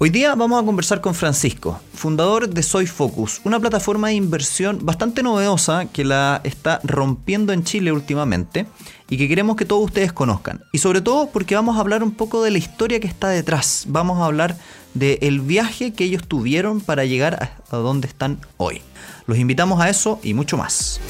Hoy día vamos a conversar con Francisco, fundador de Soy Focus, una plataforma de inversión bastante novedosa que la está rompiendo en Chile últimamente y que queremos que todos ustedes conozcan. Y sobre todo porque vamos a hablar un poco de la historia que está detrás. Vamos a hablar del viaje que ellos tuvieron para llegar a donde están hoy. Los invitamos a eso y mucho más.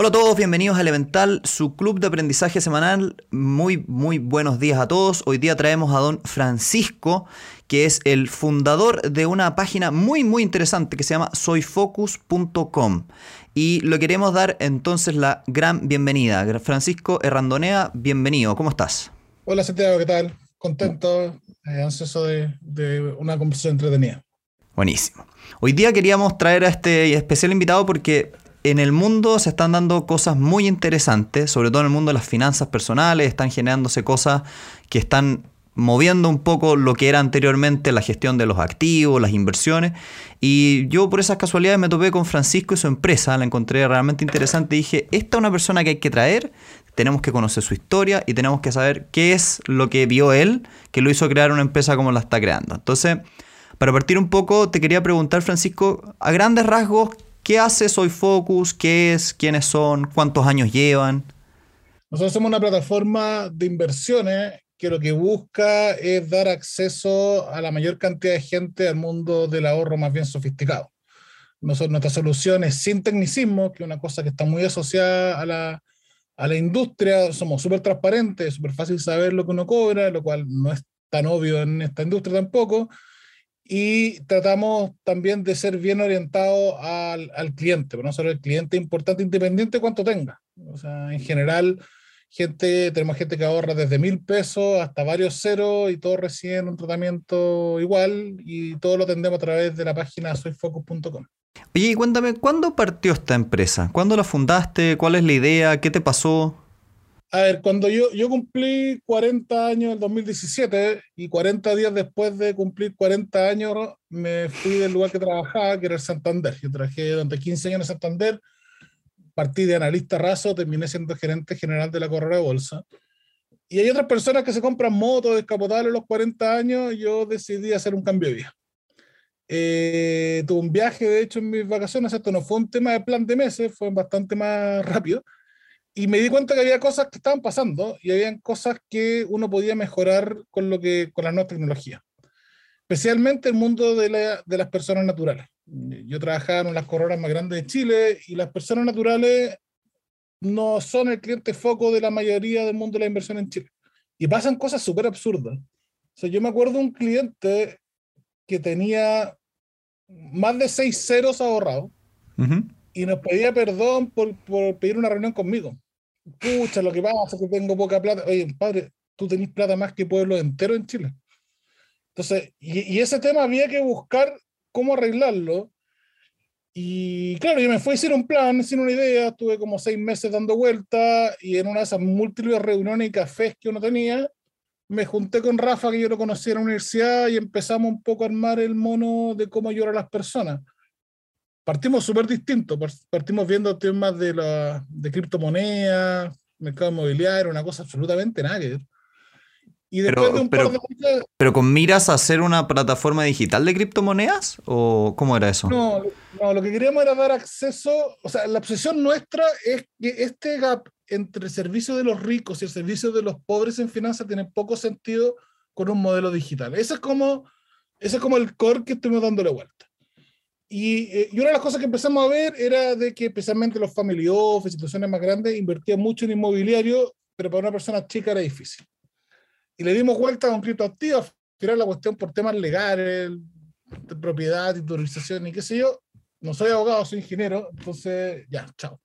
Hola a todos, bienvenidos a Elemental, su club de aprendizaje semanal. Muy, muy buenos días a todos. Hoy día traemos a don Francisco, que es el fundador de una página muy, muy interesante que se llama soyfocus.com. Y le queremos dar entonces la gran bienvenida. Francisco Errandonea, bienvenido. ¿Cómo estás? Hola Santiago, ¿qué tal? Contento, eh, ansioso de, de una conversación entretenida. Buenísimo. Hoy día queríamos traer a este especial invitado porque en el mundo se están dando cosas muy interesantes, sobre todo en el mundo de las finanzas personales, están generándose cosas que están moviendo un poco lo que era anteriormente la gestión de los activos, las inversiones. Y yo por esas casualidades me topé con Francisco y su empresa, la encontré realmente interesante y dije, esta es una persona que hay que traer, tenemos que conocer su historia y tenemos que saber qué es lo que vio él que lo hizo crear una empresa como la está creando. Entonces, para partir un poco, te quería preguntar, Francisco, a grandes rasgos, ¿Qué hace Soy Focus? ¿Qué es? ¿Quiénes son? ¿Cuántos años llevan? Nosotros somos una plataforma de inversiones que lo que busca es dar acceso a la mayor cantidad de gente al mundo del ahorro más bien sofisticado. Nosotros, nuestra solución es sin tecnicismo, que es una cosa que está muy asociada a la, a la industria. Somos súper transparentes, súper fácil saber lo que uno cobra, lo cual no es tan obvio en esta industria tampoco y tratamos también de ser bien orientados al, al, cliente, pero no solo el cliente importante, independiente cuánto tenga. O sea, en general, gente, tenemos gente que ahorra desde mil pesos hasta varios ceros y todos reciben un tratamiento igual y todo lo tendemos a través de la página soyfocus.com. Oye, cuéntame, ¿cuándo partió esta empresa? ¿Cuándo la fundaste? ¿Cuál es la idea? ¿Qué te pasó? A ver, cuando yo, yo cumplí 40 años en 2017 y 40 días después de cumplir 40 años me fui del lugar que trabajaba, que era el Santander. Yo trabajé durante 15 años en Santander, partí de analista raso, terminé siendo gerente general de la correa de bolsa. Y hay otras personas que se compran motos descapotables a los 40 años yo decidí hacer un cambio de vida. Eh, tuve un viaje, de hecho, en mis vacaciones, esto no fue un tema de plan de meses, fue bastante más rápido y me di cuenta que había cosas que estaban pasando y habían cosas que uno podía mejorar con, lo que, con las nuevas tecnologías. Especialmente el mundo de, la, de las personas naturales. Yo trabajaba en las coronas más grandes de Chile y las personas naturales no son el cliente foco de la mayoría del mundo de la inversión en Chile. Y pasan cosas súper absurdas. O sea, yo me acuerdo de un cliente que tenía más de seis ceros ahorrados y nos pedía perdón por, por pedir una reunión conmigo pucha, lo que pasa es que tengo poca plata. Oye, padre, tú tenés plata más que pueblo entero en Chile. Entonces, y, ese tema había que buscar cómo arreglarlo. Y claro, yo me fui hacer un plan, sin una idea, estuve como seis meses dando vueltas y en una de esas múltiples reuniones y cafés que uno tenía, me junté con Rafa, que yo lo conocía en la universidad, y empezamos un poco a armar el mono de cómo a las personas partimos súper distintos, partimos viendo temas de, la, de criptomonedas, mercado inmobiliario, una cosa absolutamente nada Y después pero, de un pero, par de ¿Pero con miras a hacer una plataforma digital de criptomonedas? ¿O cómo era eso? No, no, lo que queríamos era dar acceso, o sea, la obsesión nuestra es que este gap entre el servicio de los ricos y el servicio de los pobres en finanzas tiene poco sentido con un modelo digital. Ese es como, ese es como el core que estuvimos dándole vuelta. Eh, y, una de las cosas que empezamos a ver era de que especialmente los family office, instituciones más grandes, invertían mucho en inmobiliario, pero para una persona chica era difícil. Y le dimos vuelta con criptoactivos, tirar la cuestión por temas legales, de propiedad, titulización y qué sé yo. No soy abogado, soy ingeniero, entonces ya, chao.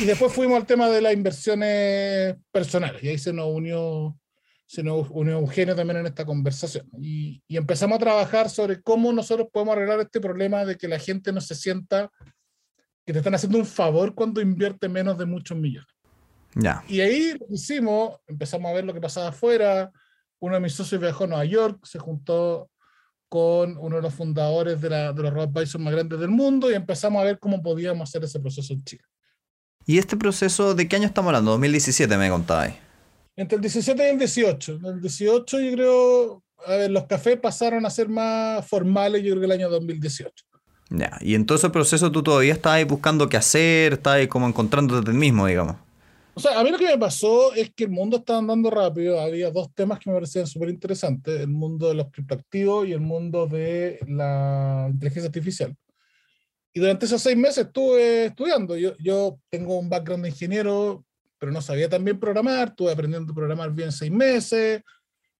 Y después fuimos al tema de las inversiones personales, y ahí se nos unió se nos unió Eugenio también en esta conversación. Y, y, empezamos a trabajar sobre cómo nosotros podemos arreglar este problema de que la gente no se sienta que te están haciendo un favor cuando invierte menos de muchos millones. Ya. Y ahí lo hicimos, empezamos a ver lo que pasaba afuera. Uno de mis socios viajó a Nueva York, se juntó con uno de los fundadores de, la, de los robo-advisors más grandes del mundo y empezamos a ver cómo podíamos hacer ese proceso en Chile. ¿Y este proceso de qué año estamos hablando? 2017 me contabais. Entre el 17 y el 18. En el 18 yo creo, a ver, los cafés pasaron a ser más formales, yo creo que el año 2018. Ya, y en todo ese proceso tú todavía estabas buscando qué hacer, estabas como encontrándote el mismo, digamos. O sea, a mí lo que me pasó es que el mundo estaba andando rápido. Había dos temas que me parecían súper interesantes: el mundo de los criptoactivos y el mundo de la inteligencia artificial. Y durante esos seis meses estuve estudiando. Yo, yo tengo un background de ingeniero, pero no sabía también programar. Estuve aprendiendo a programar bien seis meses.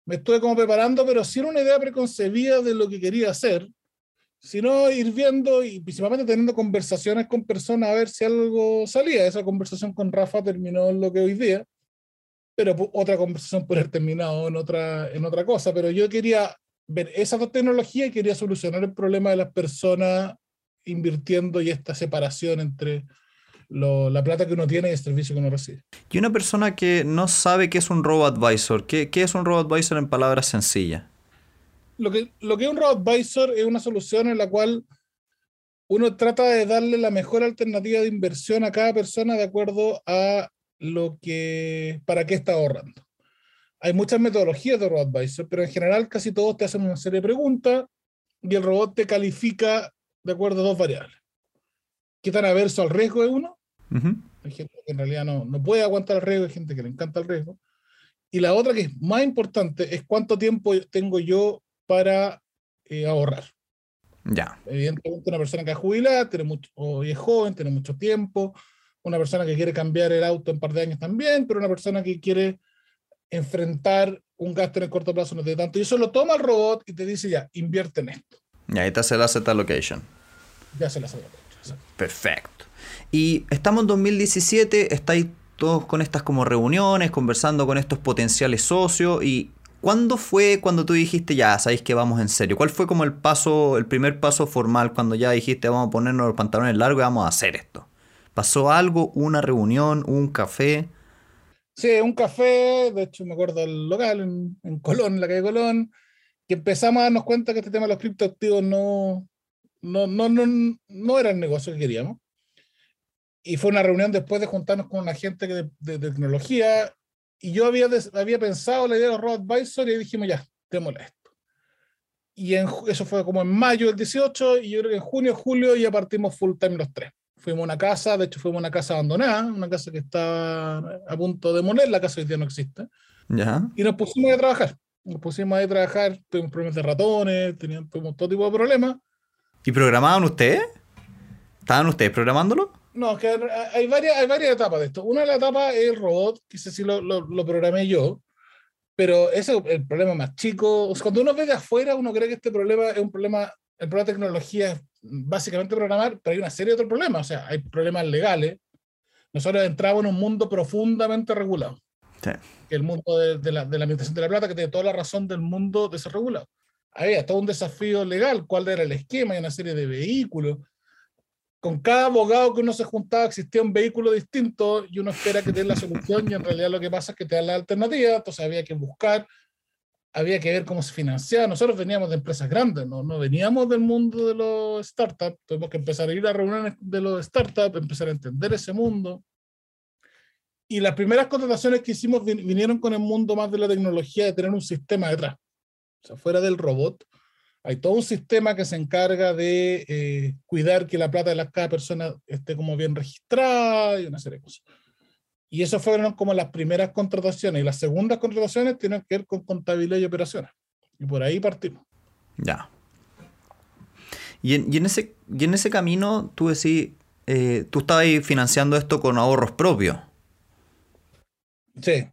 Me estuve como preparando, pero sin una idea preconcebida de lo que quería hacer sino ir viendo y principalmente teniendo conversaciones con personas a ver si algo salía. Esa conversación con Rafa terminó en lo que hoy día, pero otra conversación puede haber terminado en otra, en otra cosa. Pero yo quería ver esas dos tecnologías y quería solucionar el problema de las personas invirtiendo y esta separación entre la plata que uno tiene y el servicio que uno recibe. Y una persona que no sabe qué es un robo advisor, ¿qué, qué es un robo advisor en palabras sencillas? lo que, lo que es un robo-advisor es una solución en la cual uno trata de darle la mejor alternativa de inversión a cada persona de acuerdo a lo que, para qué está ahorrando. Hay muchas metodologías de robo-advisor, pero en general casi todos te hacen una serie de preguntas y el robot te califica de acuerdo a dos variables. ¿Qué tan averso al riesgo es uno? Hay gente que en realidad no, no puede aguantar el riesgo, hay gente que le encanta el riesgo. Y la otra que es más importante es cuánto tiempo tengo yo para eh, ahorrar. Ya. Evidentemente, una persona que es jubilada, tiene mucho, o es joven, tiene mucho tiempo. Una persona que quiere cambiar el auto en un par de años también, pero una persona que quiere enfrentar un gasto en el corto plazo no tiene tanto. Y eso lo toma el robot y te dice ya, invierte en esto. Y ahí te hace el asset allocation. Ya se la hace allocation. Perfecto. Y estamos en 2017, estáis todos con estas como reuniones, conversando con estos potenciales socios y ¿Cuándo fue cuando tú dijiste, ya, sabéis que vamos en serio? ¿Cuál fue como el paso, el primer paso formal cuando ya dijiste, vamos a ponernos los pantalones largos y vamos a hacer esto? ¿Pasó algo? ¿Una reunión? ¿Un café? Sí, un café, de hecho me acuerdo del local en, Colón, la calle Colón, que empezamos a darnos cuenta que este tema de los criptoactivos no, no, no, no, no era el negocio que queríamos. Y fue una reunión después de juntarnos con una gente de, de tecnología y yo había, había pensado la idea de los road advisor y dijimos, ya, démosle esto. Y en, eso fue como en mayo del 18, y yo creo que en junio, julio ya partimos full time los tres. Fuimos a una casa, de hecho fuimos a una casa abandonada, una casa que está a punto de morir, la casa hoy día no existe. Ya. Y nos pusimos a trabajar. Nos pusimos a trabajar, tuvimos problemas de ratones, teníamos todo tipo de problemas. ¿Y programaban ustedes? ¿Estaban ustedes programándolo? No, que hay varias, hay varias etapas de esto. Una de las etapas es el robot, que ese sí lo, lo, programé yo, pero ese es el problema más chico. cuando uno ve de afuera, uno cree que este problema es un problema, el problema de tecnología es básicamente programar, pero hay una serie de otros problemas. O sea, hay problemas legales. Nosotros entramos en un mundo profundamente regulado. Sí. Que el mundo de, de, la, de la administración de la plata, que tiene toda la razón del mundo desregulado. Había todo un desafío legal, cuál era el esquema, hay una serie de vehículos con cada abogado que uno se juntaba existía un vehículo distinto y uno espera que te den la solución y en realidad lo que pasa es que te dan la alternativa, entonces había que buscar, había que ver cómo se financiaba. Nosotros veníamos de empresas grandes, no, no veníamos del mundo de los startups, tuvimos que empezar a ir a reuniones de los startups, empezar a entender ese mundo. Y las primeras contrataciones que hicimos vinieron con el mundo más de la tecnología, de tener un sistema detrás. O sea, fuera del robot, hay todo un sistema que se encarga de eh, cuidar que la plata de cada persona esté como bien registrada y una serie de cosas. Y eso fueron como las primeras contrataciones. Y las segundas contrataciones tienen que ver con contabilidad y operaciones. Y por ahí partimos. Ya. Y en, y en ese, y en ese camino, tú decís, eh, tú estabas financiando esto con ahorros propios. Sí,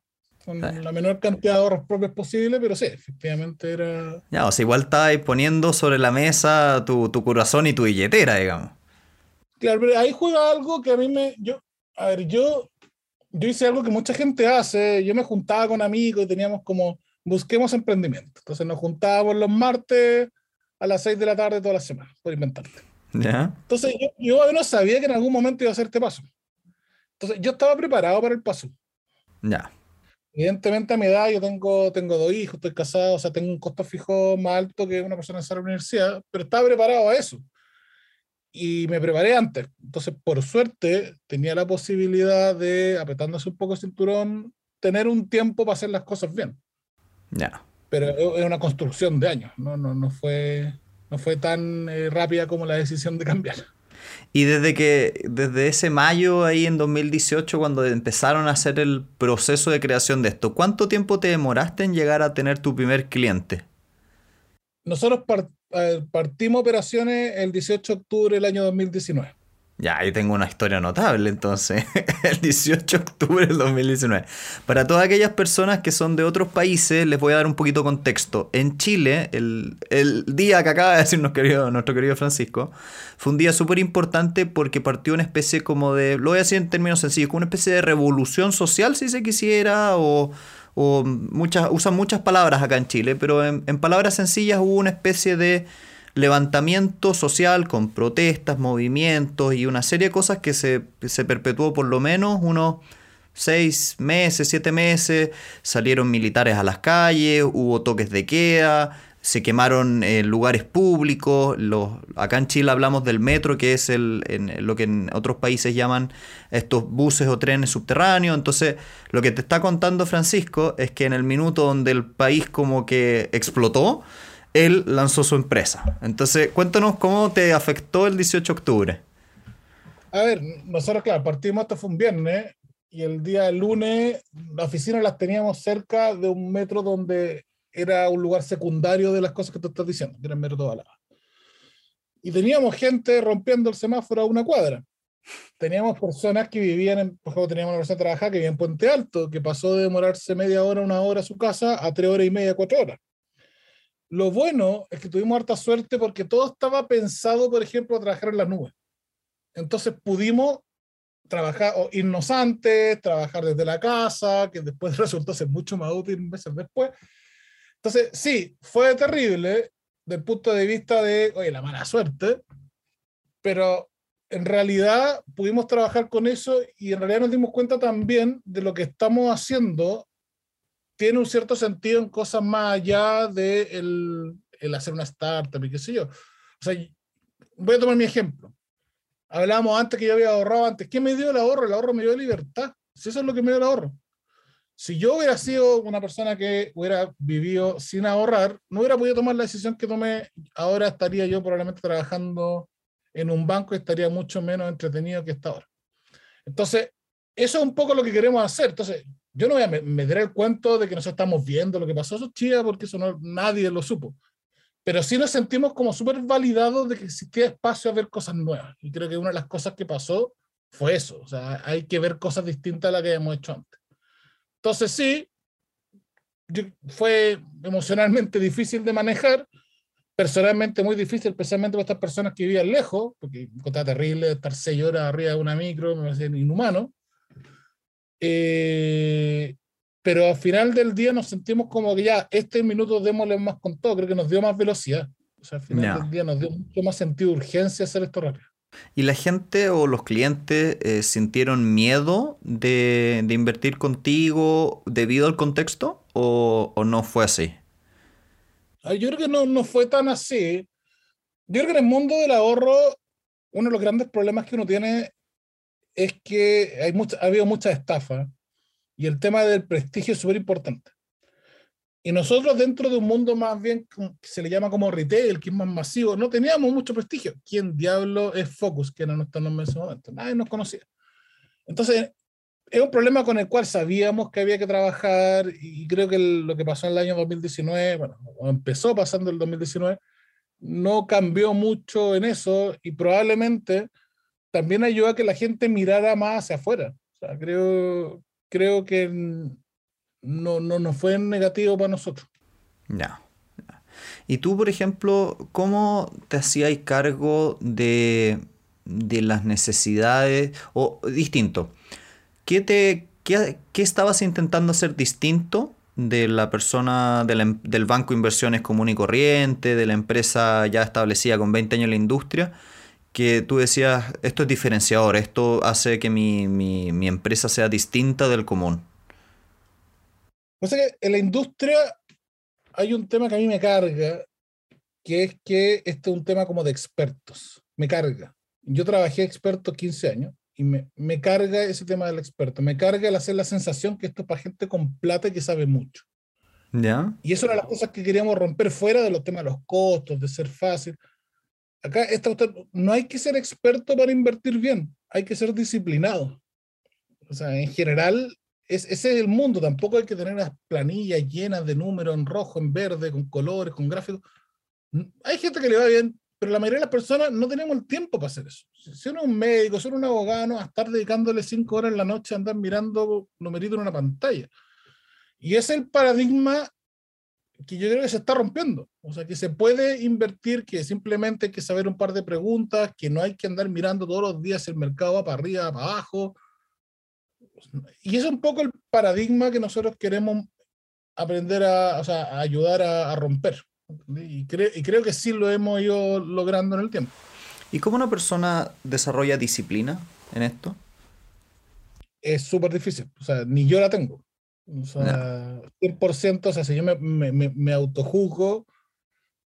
con la menor cantidad de ahorros propios posible, pero sí, efectivamente era... Ya, o sea, igual estabas poniendo sobre la mesa tu, tu, corazón y tu billetera, digamos. Claro, pero ahí juega algo que a mí me... Yo, a ver, yo, yo hice algo que mucha gente hace, yo me juntaba con amigos y teníamos como, busquemos emprendimiento. Entonces nos juntábamos los martes a las 6 de la tarde todas las semanas, por inventarte. ¿Ya? Entonces yo, yo no sabía que en algún momento iba a hacer este paso. Entonces yo estaba preparado para el paso. Ya evidentemente a mi edad yo tengo, tengo dos hijos, estoy casado, o sea, tengo un costo fijo más alto que una persona en la universidad, pero estaba preparado a eso. Y me preparé antes. Entonces, por suerte, tenía la posibilidad de, apretándose un poco el cinturón, tener un tiempo para hacer las cosas bien. Ya. Pero es una construcción de años, no, no, no, fue, no fue tan eh, rápida como la decisión de cambiar. Y desde que, desde ese mayo ahí en 2018, cuando empezaron a hacer el proceso de creación de esto, ¿cuánto tiempo te demoraste en llegar a tener tu primer cliente? Nosotros partimos operaciones el 18 de octubre del año 2019. Ya, ahí tengo una historia notable entonces, el 18 de octubre del 2019. Para todas aquellas personas que son de otros países, les voy a dar un poquito de contexto. En Chile, el, día que acaba de decirnos querido, nuestro querido Francisco, fue un día súper importante porque partió una especie como de, lo voy a decir en términos sencillos, como una especie de revolución social, si se quisiera, o, muchas, usan muchas palabras acá en Chile, pero en palabras sencillas hubo una especie de levantamiento social con protestas, movimientos y una serie de cosas que se, se perpetuó por lo menos unos seis meses, siete meses, salieron militares a las calles, hubo toques de queda, se quemaron eh, lugares públicos, los, acá en Chile hablamos del metro, que es el, en, lo que en otros países llaman estos buses o trenes subterráneos, entonces lo que te está contando Francisco es que en el minuto donde el país como que explotó, él lanzó su empresa. Entonces, cuéntanos cómo te afectó el 18 de octubre. A ver, nosotros, claro, partimos, esto fue un viernes, y el día lunes la oficina las teníamos cerca de un metro donde era un lugar secundario de las cosas que tú estás diciendo, que era el metro toda la. Y teníamos gente rompiendo el semáforo a una cuadra. Teníamos personas que vivían, en, por ejemplo, teníamos una persona que trabajaba que vivía en Puente Alto, que pasó de demorarse media hora, una hora a su casa a tres horas y media, cuatro horas. Lo bueno es que tuvimos harta suerte porque todo estaba pensado, por ejemplo, a trabajar en la nube. Entonces pudimos trabajar, o irnos antes, trabajar desde la casa, que después resultó ser mucho más útil meses después. Entonces, sí, fue terrible desde el punto de vista de, oye, la mala suerte, pero en realidad pudimos trabajar con eso y en realidad nos dimos cuenta también de lo que estamos haciendo tiene un cierto sentido en cosas más allá de el, el hacer una startup y qué sé yo. O sea, voy a tomar mi ejemplo. Hablábamos antes que yo había ahorrado antes. ¿Qué me dio el ahorro? El ahorro me dio libertad. Si eso es lo que me dio el ahorro. Si yo hubiera sido una persona que hubiera vivido sin ahorrar, no hubiera podido tomar la decisión que tomé. Ahora estaría yo probablemente trabajando en un banco y estaría mucho menos entretenido que está ahora. Entonces, eso es un poco lo que queremos hacer. Entonces, yo no voy a meter el cuento de que nos estamos viendo lo que pasó, eso porque eso no, nadie lo supo. Pero sí nos sentimos como súper validados de que existía espacio a ver cosas nuevas. Y creo que una de las cosas que pasó fue eso. O sea, hay que ver cosas distintas a las que habíamos hecho antes. Entonces sí, fue emocionalmente difícil de manejar, personalmente muy difícil, especialmente para estas personas que vivían lejos, porque encontraba terrible estar seis horas arriba de una micro, me parece inhumano. Eh, pero al final del día nos sentimos como que ya, este minuto démosle más con todo, creo que nos dio más velocidad. O sea, al final del día nos dio mucho más sentido de urgencia hacer esto rápido. ¿Y la gente o los clientes eh, sintieron miedo de, de, invertir contigo debido al contexto o, o, no fue así? Yo creo que no, no fue tan así. Yo creo que en el mundo del ahorro, uno de los grandes problemas que uno tiene es que hay mucha, ha habido mucha estafa y el tema del prestigio es súper importante. Y nosotros dentro de un mundo más bien que se le llama como retail, que es más masivo, no teníamos mucho prestigio. ¿Quién diablo es Focus? Que era nuestro nombre en ese momento. Nadie nos conocía. Entonces, es un problema con el cual sabíamos que había que trabajar y creo que lo que pasó en el año 2019, bueno, empezó pasando el 2019, no cambió mucho en eso y probablemente también ayudó a que la gente mirara más hacia afuera. O sea, creo, creo que no, no, no fue negativo para nosotros. Ya. Y tú, por ejemplo, ¿cómo te hacías cargo de, de las necesidades? O distinto, ¿qué, te, qué, qué estabas intentando hacer distinto de la persona em, del banco de inversiones común y corriente, de la empresa ya establecida con 20 años en la industria? Que tú decías, esto es diferenciador, esto hace que mi, mi, mi empresa sea distinta del común? O sea que en la industria hay un tema que a mí me carga, que es que este es un tema como de expertos. Me carga. Yo trabajé experto 15 años y me, me carga ese tema del experto. Me carga el hacer la sensación que esto es para gente con plata y que sabe mucho. ¿Ya? Y eso era las cosas que queríamos romper fuera de los temas de los costos, de ser fácil. Acá no hay que ser experto para invertir bien, hay que ser disciplinado. O sea, en general, es, ese es el mundo. Tampoco hay que tener las planillas llenas de números en rojo, en verde, con colores, con gráficos. Hay gente que le va bien, pero la mayoría de las personas no tenemos el tiempo para hacer eso. Si uno es un médico, si uno es un abogado, a estar dedicándole cinco horas en la noche a andar mirando numeritos en una pantalla. Y es el paradigma que yo creo que se está rompiendo. O sea, que se puede invertir, que simplemente hay que saber un par de preguntas, que no hay que andar mirando todos los días el mercado va para arriba, para abajo. Y es un poco el paradigma que nosotros queremos aprender a, o sea, a ayudar a, a romper. Y, y creo que sí lo hemos ido logrando en el tiempo. ¿Y cómo una persona desarrolla disciplina en esto? Es súper difícil. O sea, ni yo la tengo. O sea, 100%, o sea, si yo me, me, me autojuzgo,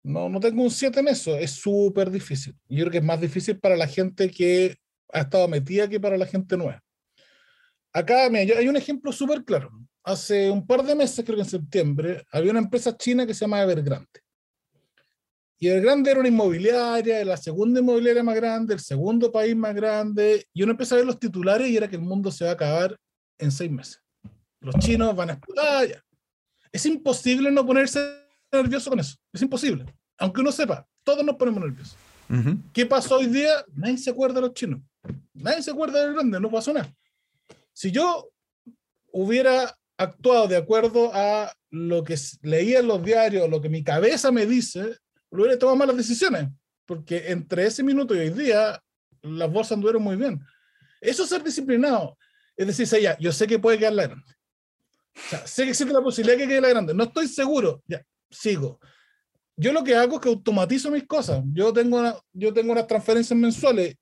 no, no tengo un 7 en eso, es súper difícil. Yo creo que es más difícil para la gente que ha estado metida que para la gente nueva. Acá mira, hay un ejemplo súper claro. Hace un par de meses, creo que en septiembre, había una empresa china que se llama Evergrande. Y Evergrande era una inmobiliaria, la segunda inmobiliaria más grande, el segundo país más grande. Y uno empieza a ver los titulares y era que el mundo se va a acabar en seis meses los chinos van a explotar. Es imposible no ponerse nervioso con eso. Es imposible. Aunque uno sepa, todos nos ponemos nerviosos. ¿Qué pasó hoy día? Nadie se acuerda de los chinos. Nadie se acuerda del grande, no pasó nada. Si yo hubiera actuado de acuerdo a lo que leía en los diarios, lo que mi cabeza me dice, hubiera tomado malas decisiones. Porque entre ese minuto y hoy día, las bolsas anduvieron muy bien. Eso es ser disciplinado. Es decir, ya, yo sé que puede quedar la grande. Sé que existe la posibilidad que quede la grande. No estoy seguro. Ya, sigo. Yo lo que hago es que automatizo mis cosas. Yo tengo, una, yo tengo unas transferencias mensuales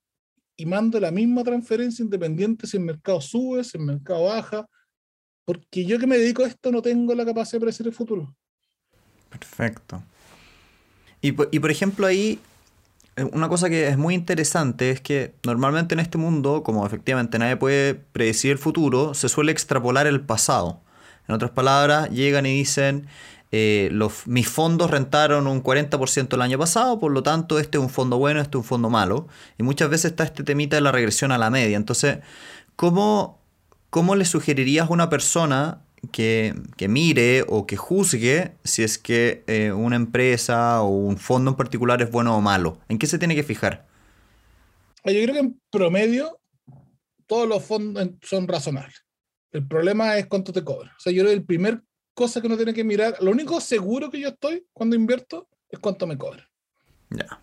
y mando la misma transferencia independiente si el mercado sube, si el mercado baja, porque yo que me dedico a esto no tengo la capacidad de predecir el futuro. Perfecto. Y, y por ejemplo ahí, eh, una cosa que es muy interesante es que normalmente en este mundo, como efectivamente nadie puede predecir el futuro, se suele extrapolar el pasado. En otras palabras, llegan y dicen, eh, los, mis fondos rentaron un 40% el año pasado, por lo tanto este es un fondo bueno, este es un fondo malo. Y muchas veces está este temita de la regresión a la media. Entonces, ¿cómo, cómo le sugerirías a una persona que, mire o que juzgue si es que eh, una empresa o un fondo en particular es bueno o malo? ¿En qué se tiene que fijar? Yo creo que en promedio todos los fondos son razonables. El problema es cuánto te cobra. O sea, yo creo que el primer cosa que uno tiene que mirar, lo único seguro que yo estoy cuando invierto es cuánto me cobra. Ya.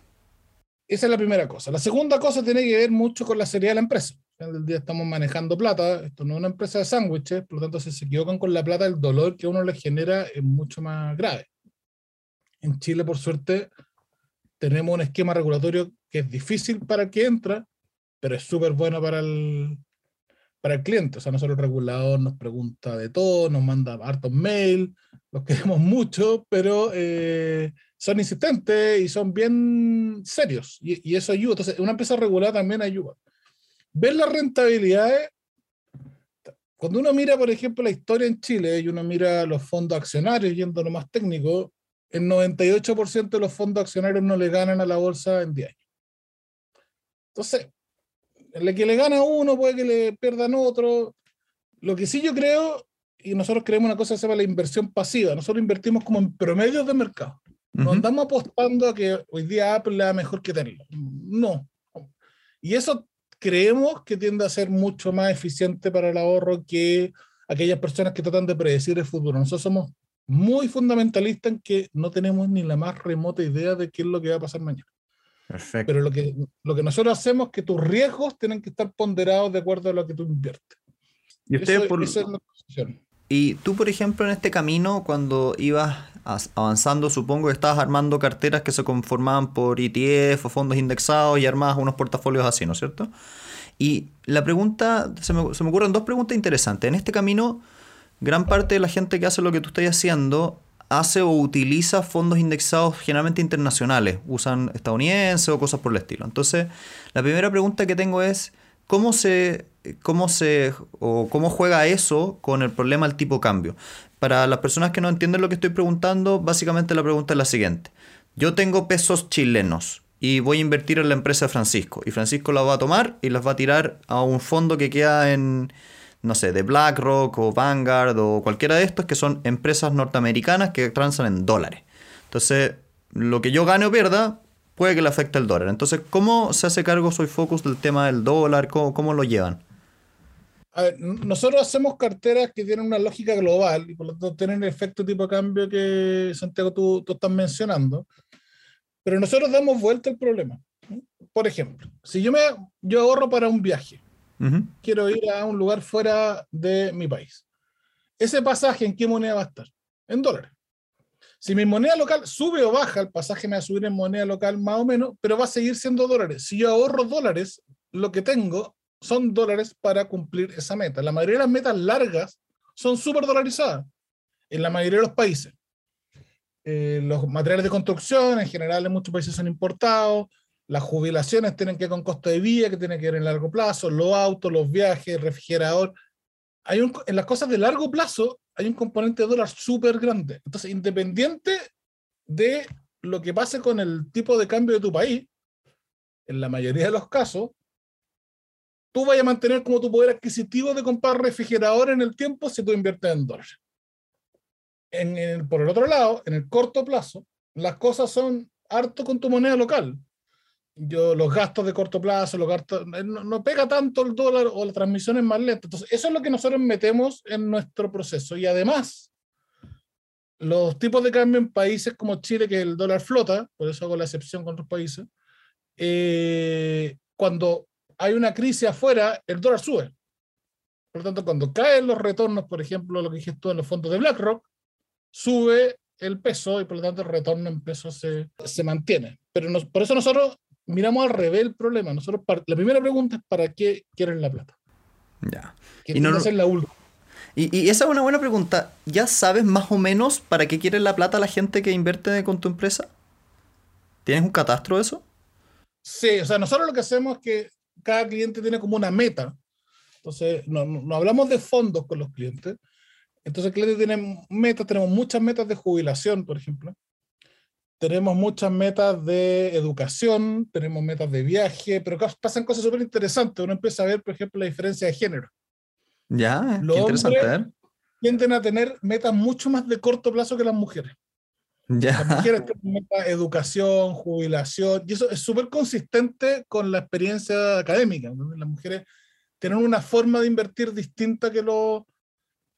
Esa es la primera cosa. La segunda cosa tiene que ver mucho con la seriedad de la empresa. El día estamos manejando plata, esto no es una empresa de sándwiches, por lo tanto, si se equivocan con la plata, el dolor que a uno le genera es mucho más grave. En Chile, por suerte, tenemos un esquema regulatorio que es difícil para el que entra, pero es súper bueno para el, para el cliente. O sea, nosotros el regulador nos pregunta de todo, nos manda hartos mail, los queremos mucho, pero eh, son insistentes y son bien serios y, eso ayuda. Entonces, una empresa regular también ayuda. Ver las rentabilidades, cuando uno mira, por ejemplo, la historia en Chile y uno mira los fondos accionarios, yendo lo más técnico, el 98% de los fondos accionarios no le ganan a la bolsa en 10 años. Entonces, el que le gana uno puede que le pierdan otro. Lo que sí yo creo, y nosotros creemos una cosa que se llama la inversión pasiva, nosotros invertimos como en promedios de mercado. No andamos apostando a que hoy día Apple le da mejor que tenerlo. No. Y eso creemos que tiende a ser mucho más eficiente para el ahorro que aquellas personas que tratan de predecir el futuro. Nosotros somos muy fundamentalistas en que no tenemos ni la más remota idea de qué es lo que va a pasar mañana. Perfecto. Pero lo que, lo que nosotros hacemos es que tus riesgos tienen que estar ponderados de acuerdo a lo que tú inviertes. Y ustedes por... Y tú, por ejemplo, en este camino, cuando ibas avanzando, supongo que estabas armando carteras que se conformaban por ETF o fondos indexados y armabas unos portafolios así, ¿no es cierto? Y la pregunta, se me, se me ocurren dos preguntas interesantes. En este camino, gran parte de la gente que hace lo que tú estás haciendo hace o utiliza fondos indexados generalmente internacionales, usan estadounidenses o cosas por el estilo. Entonces, la primera pregunta que tengo es, ¿cómo se, cómo se o cómo juega eso con el problema del tipo cambio? Para las personas que no entienden lo que estoy preguntando, básicamente la pregunta es la siguiente. Yo tengo pesos chilenos y voy a invertir en la empresa de Francisco. Y Francisco la va a tomar y las va a tirar a un fondo que queda en, no sé, de BlackRock o Vanguard o cualquiera de estos que son empresas norteamericanas que transan en dólares. Entonces, lo que yo gane o pierda puede que le afecte el dólar. Entonces, ¿cómo se hace cargo Soy Focus del tema del dólar? ¿Cómo, cómo lo llevan? A ver, nosotros hacemos carteras que tienen una lógica global y por lo tanto tienen el efecto tipo cambio que Santiago tú, tú estás mencionando. Pero nosotros damos vuelta al problema. Por ejemplo, si yo, me, yo ahorro para un viaje, quiero ir a un lugar fuera de mi país. Ese pasaje, ¿en qué moneda va a estar? En dólares. Si mi moneda local sube o baja, el pasaje me va a subir en moneda local más o menos, pero va a seguir siendo dólares. Si yo ahorro dólares, lo que tengo son dólares para cumplir esa meta. La mayoría de las metas largas son súper dolarizadas en la mayoría de los países. Eh, los materiales de construcción en general en muchos países son importados, las jubilaciones tienen que ver con costo de vida, que tiene que ver en largo plazo, los autos, los viajes, el refrigerador. Hay un, en las cosas de largo plazo hay un componente de dólar súper grande. Entonces, independiente de lo que pase con el tipo de cambio de tu país, en la mayoría de los casos, tú vas a mantener como tu poder adquisitivo de comprar refrigerador en el tiempo si tú inviertes en dólares. En por el otro lado, en el corto plazo, las cosas son harto con tu moneda local yo los gastos de corto plazo, los gastos, eh, no, pega tanto el dólar o la transmisión es más lenta. Entonces, eso es lo que nosotros metemos en nuestro proceso. Y además, los tipos de cambio en países como Chile, que el dólar flota, por eso hago la excepción con otros países, eh, cuando hay una crisis afuera, el dólar sube. Por lo tanto, cuando caen los retornos, por ejemplo, lo que dijiste tú en los fondos de BlackRock, sube el peso y por lo tanto el retorno en peso se, se mantiene. Pero por eso nosotros miramos al revés el problema. Nosotros, la primera pregunta es: ¿para qué quieren la plata? Ya. Y, no, la Y, y, esa es una buena pregunta. ¿Ya sabes más o menos para qué quiere la plata la gente que invierte con tu empresa? ¿Tienes un catastro de eso? Sí, o sea, nosotros lo que hacemos es que cada cliente tiene como una meta. Entonces, no, no hablamos de fondos con los clientes. Entonces, el cliente tiene metas, tenemos muchas metas de jubilación, por ejemplo tenemos muchas metas de educación, tenemos metas de viaje, pero pasan cosas súper interesantes. Uno empieza a ver, por ejemplo, la diferencia de género. Ya, qué interesante. ¿eh? Tienden a tener metas mucho más de corto plazo que las mujeres. Ya. Las mujeres tienen metas educación, jubilación, y eso es súper consistente con la experiencia académica. Las mujeres tienen una forma de invertir distinta que, lo,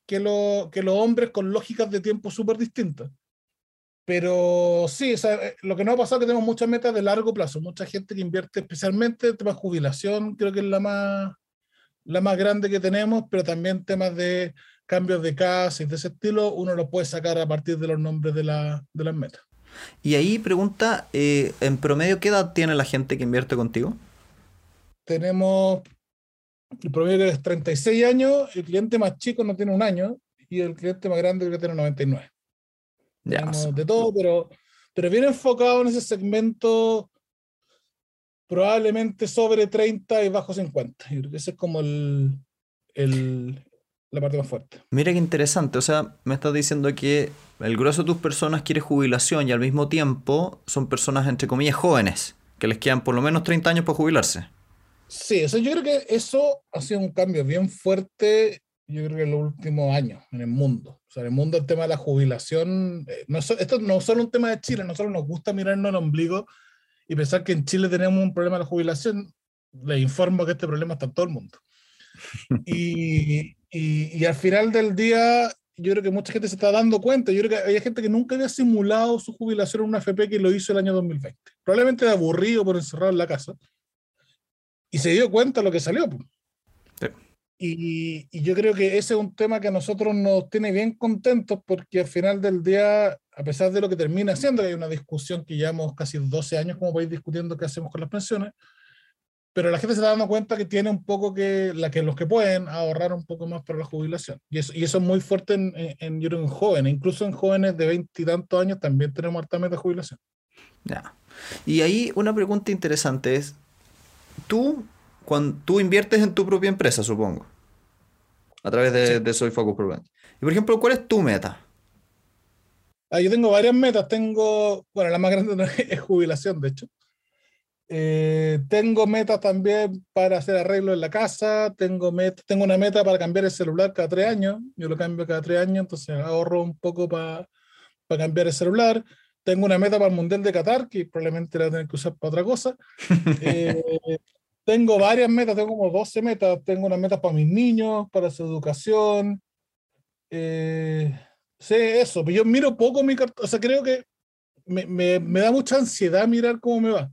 que, lo, que los hombres con lógicas de tiempo súper distintas. Pero sí, eh, lo que no ha pasado es que tenemos muchas metas de largo plazo, mucha gente que invierte especialmente en temas de jubilación, creo que es la más, la más grande que tenemos, pero también temas de cambios de casa y de ese estilo, uno lo puede sacar a partir de los nombres de, la, de las metas. Y ahí pregunta, eh, en promedio, ¿qué edad tiene la gente que invierte contigo? Tenemos el promedio que es 36 años, el cliente más chico no tiene un año y el cliente más grande creo que tiene 99 de todo, pero, pero bien enfocado en ese segmento probablemente sobre 30 y bajo 50. Yo creo que ese es como el, el, la parte más fuerte. Mira qué interesante, o sea, me estás diciendo que el grueso de tus personas quiere jubilación y al mismo tiempo son personas entre comillas jóvenes, que les quedan por lo menos 30 años para jubilarse. Sí, o sea, yo creo que eso ha sido un cambio bien fuerte yo creo que en los últimos años en el mundo. O sea, en el mundo el tema de la jubilación, eh, no, esto no es solo un tema de Chile, nosotros nos gusta mirarnos el ombligo y pensar que en Chile tenemos un problema de la jubilación. Les informo que este problema está en todo el mundo. Y, y, y, al final del día, yo creo que mucha gente se está dando cuenta. Yo creo que hay gente que nunca había simulado su jubilación en una FP que lo hizo el año 2020. Probablemente de aburrido por encerrado en la casa. Y se dio cuenta de lo que salió. Sí. Y, yo creo que ese es un tema que a nosotros nos tiene bien contentos porque al final del día, a pesar de lo que termina siendo, hay una discusión que llevamos casi 12 años como país discutiendo qué hacemos con las pensiones, pero la gente se está dando cuenta que tiene un poco que, la que los que pueden ahorrar un poco más para la jubilación. Y eso, y eso es muy fuerte en, en, en, jóvenes, incluso en jóvenes de veintitantos años también tenemos harta de jubilación. Ya. Y ahí una pregunta interesante es, tú, cuando, tú inviertes en tu propia empresa, supongo, a través de, de Soy Focus Prevent. Y por ejemplo, ¿cuál es tu meta? Ah, yo tengo varias metas. Tengo, bueno, la más grande es jubilación, de hecho. Eh, tengo metas también para hacer arreglos en la casa. Tengo, tengo una meta para cambiar el celular cada tres años. Yo lo cambio cada tres años, entonces ahorro un poco para cambiar el celular. Tengo una meta para el Mundial de Qatar, que probablemente la voy a tener que usar para otra cosa. Eh, tengo varias metas, tengo como 12 metas. Tengo una meta para mis niños, para su educación. Eh, sí, eso. Pero yo miro poco mi carta. O sea, creo que me, me, me da mucha ansiedad mirar cómo me va.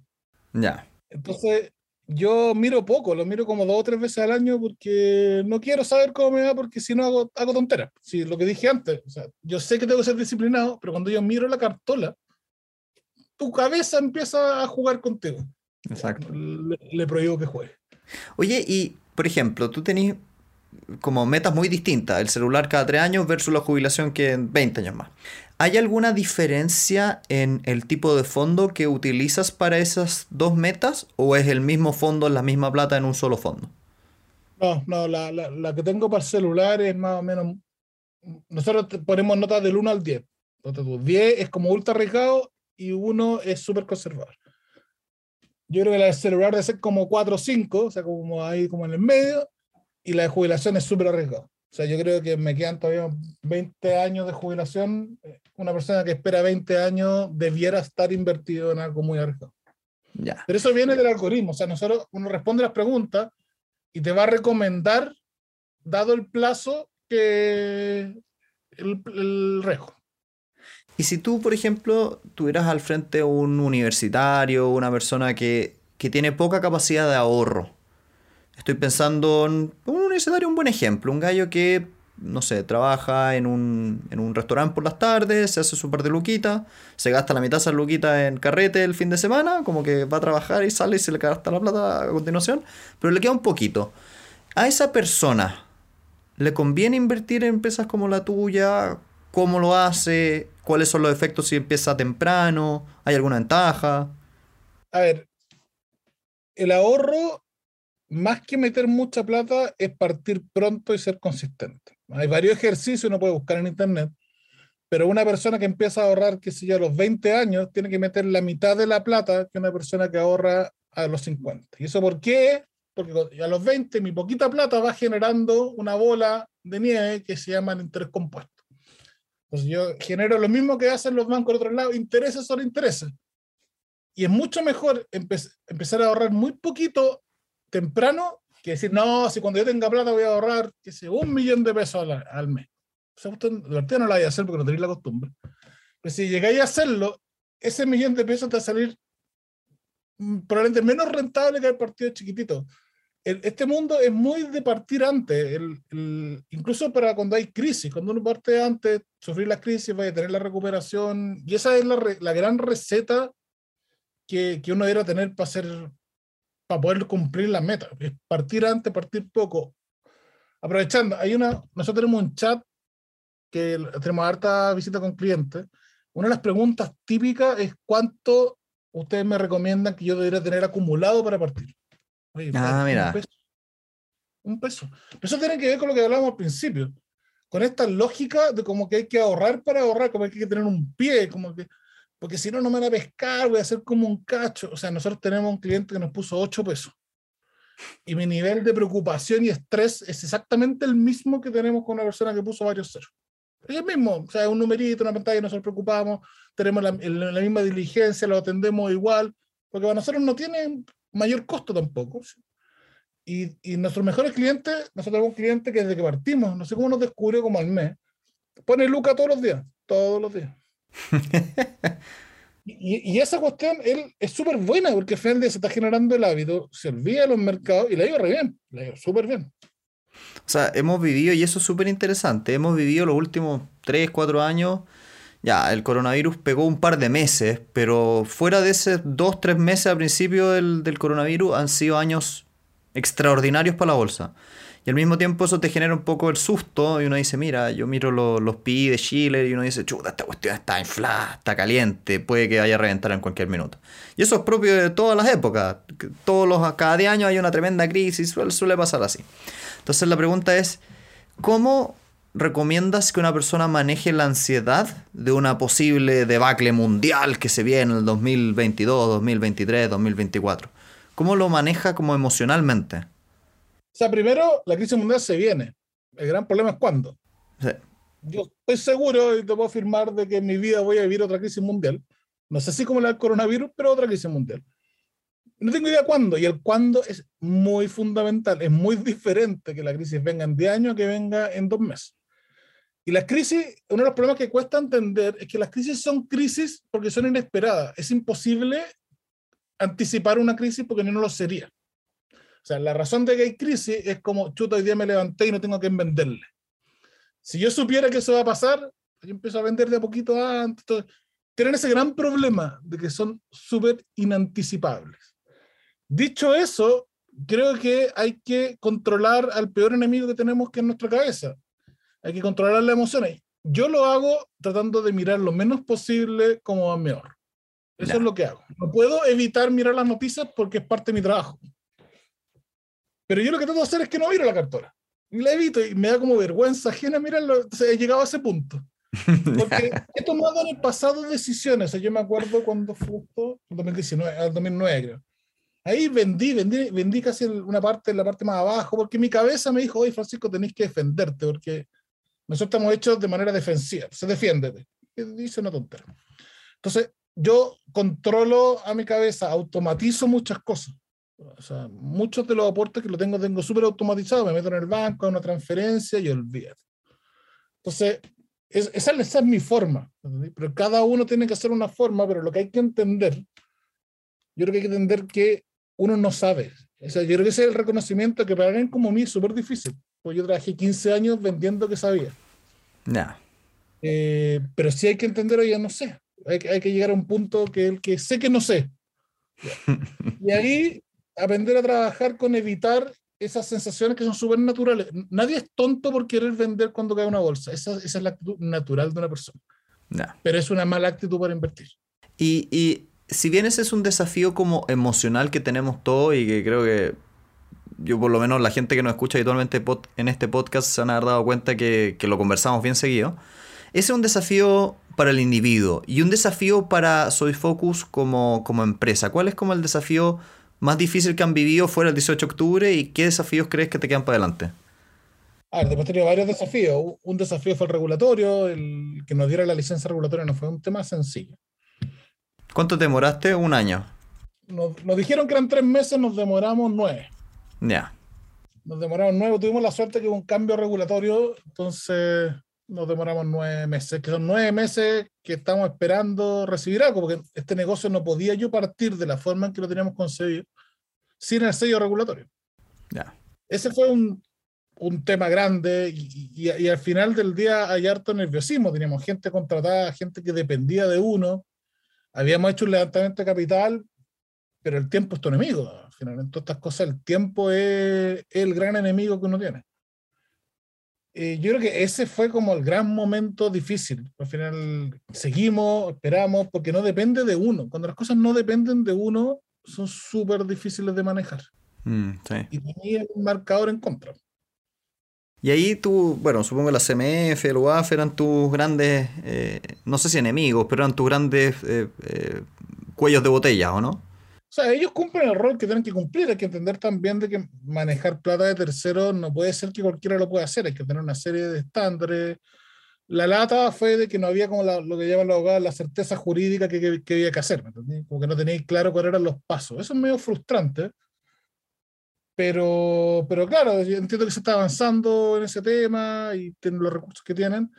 Ya. Entonces, yo miro poco, lo miro como dos o tres veces al año porque no quiero saber cómo me va porque si no hago, hago tonteras. Sí, lo que dije antes, o sea, yo sé que tengo que ser disciplinado, pero cuando yo miro la cartola, tu cabeza empieza a jugar contigo. Exacto. Le, le prohíbo que juegue. Oye, y por ejemplo, tú tenés como metas muy distintas, el celular cada tres años versus la jubilación que en 20 años más. ¿Hay alguna diferencia en el tipo de fondo que utilizas para esas dos metas o es el mismo fondo, la misma plata en un solo fondo? No, no, la, la, la que tengo para el celular es más o menos... Nosotros ponemos notas del 1 al 10. Entonces, 10 es como ultra arriesgado y 1 es súper conservador. Yo creo que la del celular debe ser como 4 o 5, o sea, como ahí como en el medio, y la de jubilación es súper arriesgado. O sea, yo creo que me quedan todavía 20 años de jubilación. Una persona que espera 20 años debiera estar invertido en algo muy arriesgado. Ya. Pero eso viene del algoritmo. O sea, nosotros, uno responde las preguntas y te va a recomendar, dado el plazo, que el, el riesgo. Y si tú, por ejemplo, tuvieras al frente un universitario, una persona que, que tiene poca capacidad de ahorro, Estoy pensando en un universitario, un buen ejemplo. Un gallo que, no sé, trabaja en un, en un restaurante por las tardes, se hace su par de luquita, se gasta la mitad de esa luquita en carrete el fin de semana, como que va a trabajar y sale y se le gasta la plata a continuación, pero le queda un poquito. A esa persona, ¿le conviene invertir en empresas como la tuya? ¿Cómo lo hace? ¿Cuáles son los efectos si empieza temprano? ¿Hay alguna ventaja? A ver, el ahorro más que meter mucha plata, es partir pronto y ser consistente. Hay varios ejercicios, uno puede buscar en internet, pero una persona que empieza a ahorrar, qué sé yo, a los 20 años, tiene que meter la mitad de la plata que una persona que ahorra a los 50. ¿Y eso por qué? Porque a los 20 mi poquita plata va generando una bola de nieve que se llama el interés compuesto. Entonces yo genero lo mismo que hacen los bancos al otro lado, intereses sobre intereses. Y es mucho mejor empezar a ahorrar muy poquito temprano que decir, no, si cuando yo tenga plata voy a ahorrar, que sé, un millón de pesos al, al mes. O sea, usted no la vaya a hacer porque no tenéis la costumbre. Pero si llegáis a hacerlo, ese millón de pesos te va a salir mm, probablemente menos rentable que el partido chiquitito. El, este mundo es muy de partir antes, el, incluso para cuando hay crisis, cuando uno parte antes, sufrir la crisis, vaya a tener la recuperación, y esa es la, la gran receta que, que uno debería tener para ser para poder cumplir las metas. Es partir antes, partir poco. Aprovechando, hay una, nosotros tenemos un chat que tenemos harta visita con clientes. Una de las preguntas típicas es cuánto ustedes me recomiendan que yo debería tener acumulado para partir. Oye, ah, mira. Un peso. un peso. Eso tiene que ver con lo que hablábamos al principio. Con esta lógica de como que hay que ahorrar para ahorrar, como que hay que tener un pie, como que porque si no, no me van a pescar, voy a hacer como un cacho. O sea, nosotros tenemos un cliente que nos puso 8 pesos. Y mi nivel de preocupación y estrés es exactamente el mismo que tenemos con una persona que puso varios ceros. Es el mismo, o sea, un numerito, una pantalla, nosotros preocupamos, tenemos la, la, misma diligencia, lo atendemos igual, porque para nosotros no tiene mayor costo tampoco. Y, y nuestros mejores clientes, nosotros tenemos un cliente que desde que partimos, no sé cómo nos descubrió como al mes, pone Luca todos los días, todos los días. y, y, esa cuestión él, es súper buena porque al final se está generando el hábito, se olvida de los mercados y la ido re bien, la ido súper bien. O sea, hemos vivido, y eso es súper interesante, hemos vivido los últimos 3, 4 años ya, el coronavirus pegó un par de meses, pero fuera de esos dos, tres meses al principio del, del coronavirus han sido años extraordinarios para la bolsa. Y al mismo tiempo eso te genera un poco el susto y uno dice, mira, yo miro los PI de Chile y uno dice, chuta, esta cuestión está inflada, está caliente, puede que vaya a reventar en cualquier minuto. Y eso es propio de todas las épocas. Todos los, cada 10 años hay una tremenda crisis, suele, suele pasar así. Entonces la pregunta es, ¿cómo recomiendas que una persona maneje la ansiedad de una posible debacle mundial que se viene en el 2022, 2023, 2024? ¿Cómo lo maneja como emocionalmente? O sea, primero, la crisis mundial se viene. El gran problema es cuándo. Yo estoy seguro y te puedo afirmar de que en mi vida voy a vivir otra crisis mundial. No sé si como la del coronavirus, pero otra crisis mundial. No tengo idea cuándo. Y el cuándo es muy fundamental. Es muy diferente que la crisis venga en 10 años que venga en dos meses. Y las crisis, uno de los problemas que cuesta entender es que las crisis son crisis porque son inesperadas. Es imposible anticipar una crisis porque no lo sería. O sea, la razón de que hay crisis es como, chuta, hoy día me levanté y no tengo que venderle. Si yo supiera que eso va a pasar, yo empiezo a vender de a poquito antes. tienen ese gran problema de que son súper inanticipables. Dicho eso, creo que hay que controlar al peor enemigo que tenemos que es nuestra cabeza. Hay que controlar las emociones. Yo lo hago tratando de mirar lo menos posible como va mejor. Eso es lo que hago. No puedo evitar mirar las noticias porque es parte de mi trabajo. Pero yo lo que trato de hacer es que no miro la cartola. Y la evito y me da como vergüenza ajena mirarlo. he llegado a ese punto. Porque he tomado en el pasado decisiones. yo me acuerdo cuando fue en 2019, 2009 creo. Ahí vendí, vendí, vendí casi una parte, la parte más abajo, porque mi cabeza me dijo, oye Francisco, tenéis que defenderte, porque nosotros estamos hechos de manera defensiva. Se defiéndete. Y dice una tontería. Entonces, yo controlo a mi cabeza, automatizo muchas cosas. O sea, muchos de los aportes que lo tengo, tengo súper automatizado. Me meto en el banco, hago una transferencia y olvídate. Entonces, esa, esa, es mi forma. Pero cada uno tiene que hacer una forma, pero lo que hay que entender, yo creo que hay que entender que uno no sabe. O sea, yo creo que ese es el reconocimiento que para alguien como mí es súper difícil. Pues yo trabajé 15 años vendiendo que sabía. No. Eh, pero sí hay que entender, oye, no sé. Hay, hay que llegar a un punto que el que sé que no sé. Y ahí aprender a trabajar con evitar esas sensaciones que son súper naturales. Nadie es tonto por querer vender cuando cae una bolsa. Esa, esa es la actitud natural de una persona. Pero es una mala actitud para invertir. Y, y, si bien ese es un desafío como emocional que tenemos todos y que creo que yo por lo menos la gente que nos escucha habitualmente en este podcast se haber dado cuenta que, que lo conversamos bien seguido, ese es un desafío para el individuo y un desafío para Soy Focus como, como empresa. ¿Cuál es como el desafío más difícil que han vivido fuera el 18 de octubre y qué desafíos crees que te quedan para adelante? A ver, hemos tenido varios desafíos. Un desafío fue el regulatorio, el que nos diera la licencia regulatoria no fue un tema sencillo. ¿Cuánto te demoraste? Un año. Nos, dijeron que eran tres meses, nos demoramos nueve. Ya. Nos demoramos nueve, tuvimos la suerte que hubo un cambio regulatorio, entonces nos demoramos nueve meses, que son nueve meses que estamos esperando recibir algo, porque este negocio no podía yo partir de la forma en que lo teníamos concebido sin el sello regulatorio. Ya. Ese fue un, un tema grande y, y, al final del día hay harto nerviosismo. Teníamos gente contratada, gente que dependía de uno. Habíamos hecho un levantamiento de capital, pero el tiempo es tu enemigo. Al final, en todas estas cosas, el tiempo es el gran enemigo que uno tiene. Eh, yo creo que ese fue como el gran momento difícil. Al final seguimos, esperamos, porque no depende de uno. Cuando las cosas no dependen de uno, son súper difíciles de manejar. Mm, sí. Y tenía un marcador en contra. Y ahí tú, bueno, supongo que la CMF, el UAF eran tus grandes, eh, no sé si enemigos, pero eran tus grandes eh, cuellos de botella, ¿o no? O sea, ellos cumplen el rol que tienen que cumplir. Hay que entender también de que manejar plata de terceros no puede ser que cualquiera lo pueda hacer. Hay que tener una serie de estándares. La lata fue de que no había como lo que llaman los abogados la certeza jurídica que, que, había que hacer. como que no tenéis claro cuáles eran los pasos. Eso es medio frustrante. Pero, pero claro, yo entiendo que se está avanzando en ese tema y tienen los recursos que tienen.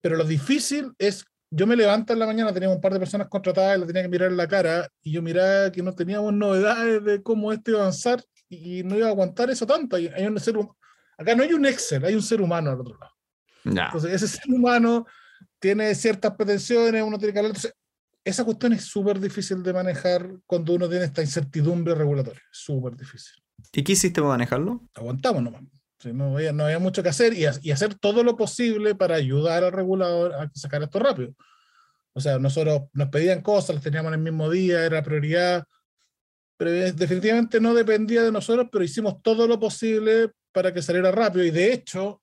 Pero lo difícil es yo me levanto en la mañana, teníamos un par de personas contratadas y le tenía que mirar en la cara y yo miraba que no teníamos novedades de cómo esto iba a avanzar y, no iba a aguantar eso tanto. Hay, un ser, acá no hay un Excel, hay un ser humano al otro lado. Entonces, ese ser humano tiene ciertas pretensiones, uno tiene que hablar. Entonces, esa cuestión es súper difícil de manejar cuando uno tiene esta incertidumbre regulatoria. Súper difícil. ¿Y qué hiciste para manejarlo? Aguantamos nomás. No, había, mucho que hacer y, y, hacer todo lo posible para ayudar al regulador a sacar esto rápido. O sea, nosotros nos pedían cosas, las teníamos en el mismo día, era prioridad, pero definitivamente no dependía de nosotros, pero hicimos todo lo posible para que saliera rápido. Y de hecho,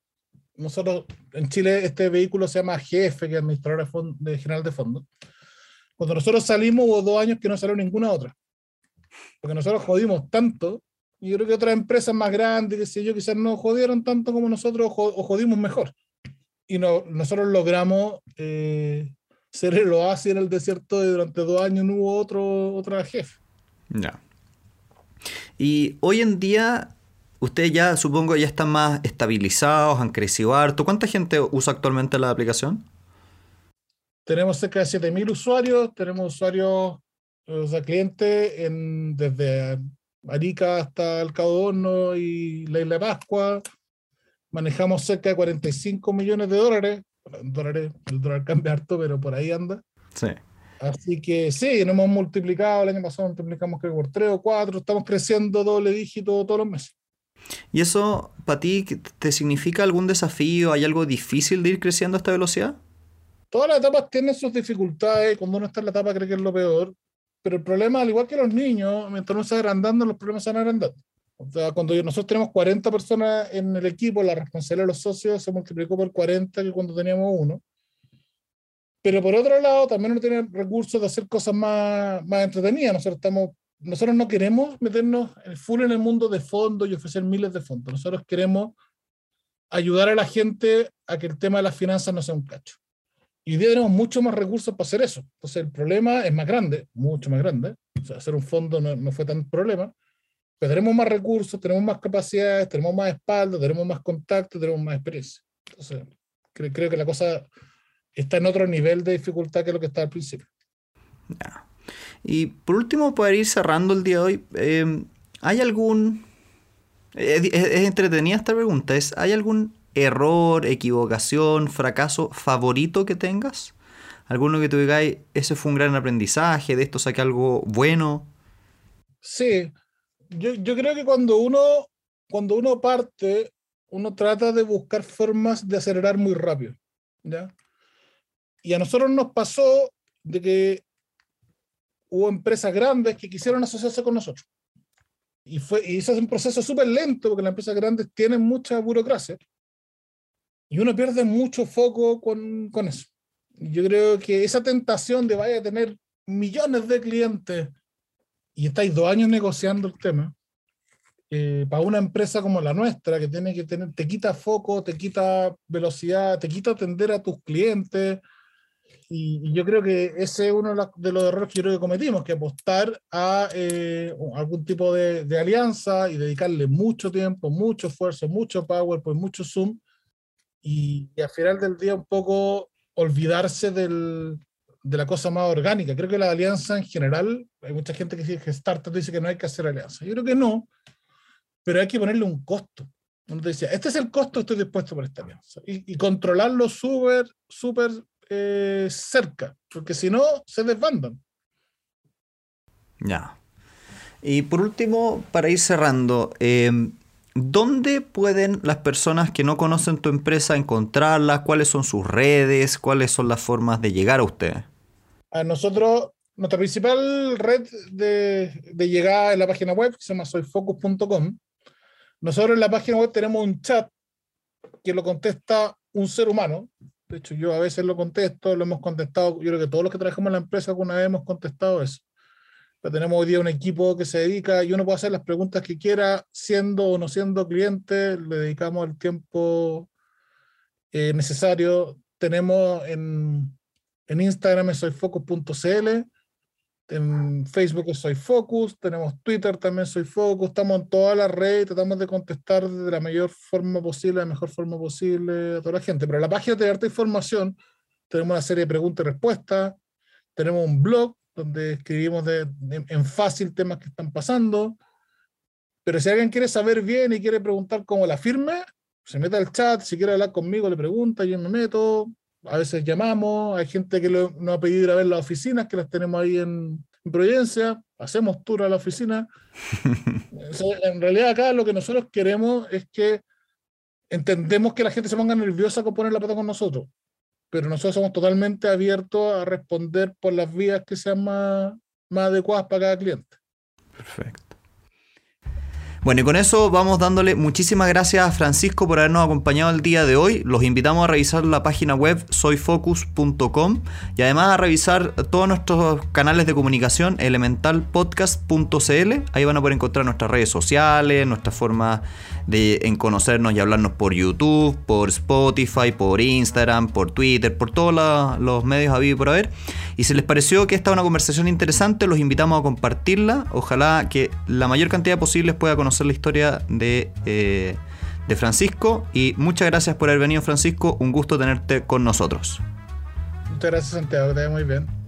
nosotros en Chile este vehículo se llama GF, que es Administrador de, General de Fondos. Cuando nosotros salimos hubo dos años que no salió ninguna otra. Porque nosotros jodimos tanto, yo creo que otras empresas más grandes, que sé yo, quizás no jodieron tanto como nosotros o jodimos mejor. Y no, nosotros logramos eh, ser el oasis en el desierto y durante dos años no hubo otro, otra jefe. Ya. Y hoy en día, ustedes ya supongo ya están más estabilizados, han crecido harto. ¿Cuánta gente usa actualmente la aplicación? Tenemos cerca de 7.000 usuarios, tenemos usuarios, o sea, clientes en, desde Arica hasta el Cabo Horno y la Isla de Pascua. Manejamos cerca de 45 millones de dólares dólares, el dólar cambia harto, pero por ahí anda. Sí. Así que sí, nos hemos multiplicado, el año pasado multiplicamos creo por 3 o 4, estamos creciendo doble dígito todos los meses. ¿Y eso para ti te significa algún desafío? ¿Hay algo difícil de ir creciendo a esta velocidad? Todas las etapas tienen sus dificultades, cuando uno está en la etapa cree que es lo peor, pero el problema, al igual que los niños, mientras uno se agrandando, los problemas se van agrandando cuando nosotros tenemos 40 personas en el equipo, la responsabilidad de los socios se multiplicó por 40 que cuando teníamos uno. Pero por otro lado, también no tienen recursos de hacer cosas más, más entretenidas. Nosotros, estamos, nosotros no queremos meternos full en el mundo de fondos y ofrecer miles de fondos. Nosotros queremos ayudar a la gente a que el tema de las finanzas no sea un cacho. Y hoy tenemos mucho más recursos para hacer eso. Entonces el problema es más grande, mucho más grande. O sea, hacer un fondo no, no fue tan problema pero tenemos más recursos, tenemos más capacidades, tenemos más espalda, tenemos más contacto, tenemos más experiencia. Entonces, creo, que la cosa está en otro nivel de dificultad que lo que estaba al principio. Y por último, para ir cerrando el día de hoy, em, ¿hay algún... Es, entretenida esta pregunta, es, ¿hay algún error, equivocación, fracaso favorito que tengas? ¿Alguno que tú digáis, ese fue un gran aprendizaje, de esto saqué algo bueno? Sí, yo, yo creo que cuando uno, cuando uno parte, uno trata de buscar formas de acelerar muy rápido. ¿ya? Y a nosotros nos pasó de que hubo empresas grandes que quisieron asociarse con nosotros. Y, fue, y eso es un proceso súper lento porque las empresas grandes tienen mucha burocracia. Y uno pierde mucho foco con, con eso. Yo creo que esa tentación de vaya a tener millones de clientes y estáis dos años negociando el tema, eh, para una empresa como la nuestra, que tiene que tener, te quita foco, te quita velocidad, te quita atender a tus clientes. Y, yo creo que ese es uno de los errores que yo creo que cometimos, que apostar a eh, algún tipo de, de, alianza y dedicarle mucho tiempo, mucho esfuerzo, mucho power, pues mucho Zoom, y, y al final del día un poco olvidarse del, de la cosa más orgánica. Creo que la alianza en general, hay mucha gente que dice que startup dice que no hay que hacer alianza. Yo creo que no, pero hay que ponerle un costo. Uno decía, este es el costo, estoy dispuesto por esta alianza. Y, controlarlo súper, súper eh, cerca, porque si no, se desbandan. Ya. Y por último, para ir cerrando, em, ¿dónde pueden las personas que no conocen tu empresa encontrarla? ¿Cuáles son sus redes? ¿Cuáles son las formas de llegar a ustedes? A nosotros, nuestra principal red de, de llegada es la página web, que se llama soyfocus.com. Nosotros en la página web tenemos un chat que lo contesta un ser humano. De hecho, yo a veces lo contesto, lo hemos contestado. Yo creo que todos los que trabajamos en la empresa alguna vez hemos contestado eso. Pero tenemos hoy día un equipo que se dedica y uno puede hacer las preguntas que quiera, siendo o no siendo cliente, le dedicamos el tiempo eh, necesario. Tenemos en, en Instagram soy focus.cl, en Facebook soy Focus, tenemos Twitter también soy Focus, estamos en todas las redes, tratamos de contestar de la mayor forma posible, la mejor forma posible a toda la gente. Pero en la página de harta información, tenemos una serie de preguntas y respuestas, tenemos un blog donde escribimos de, en fácil temas que están pasando. Pero si alguien quiere saber bien y quiere preguntar cómo la firme, se mete al chat, si quiere hablar conmigo le pregunta, yo me meto, a veces llamamos, hay gente que nos ha pedido ir a ver las oficinas, que las tenemos ahí en, Providencia, hacemos tour a la oficina. en realidad acá lo que nosotros queremos es que entendemos que la gente se ponga nerviosa con poner la pata con nosotros, pero nosotros somos totalmente abiertos a responder por las vías que sean más, más adecuadas para cada cliente. Perfecto. Bueno, y con eso vamos dándole muchísimas gracias a Francisco por habernos acompañado el día de hoy. Los invitamos a revisar la página web soyfocus.com y además a revisar todos nuestros canales de comunicación, elementalpodcast.cl. Ahí van a poder encontrar nuestras redes sociales, nuestra forma de en conocernos y hablarnos por YouTube, por Spotify, por Instagram, por Twitter, por todos los medios habidos por haber. Y si les pareció que esta es una conversación interesante, los invitamos a compartirla. Ojalá que la mayor cantidad posible pueda conocer la historia de, eh, de Francisco. Y muchas gracias por haber venido, Francisco. Un gusto tenerte con nosotros. Muchas gracias, Santiago. Te muy bien.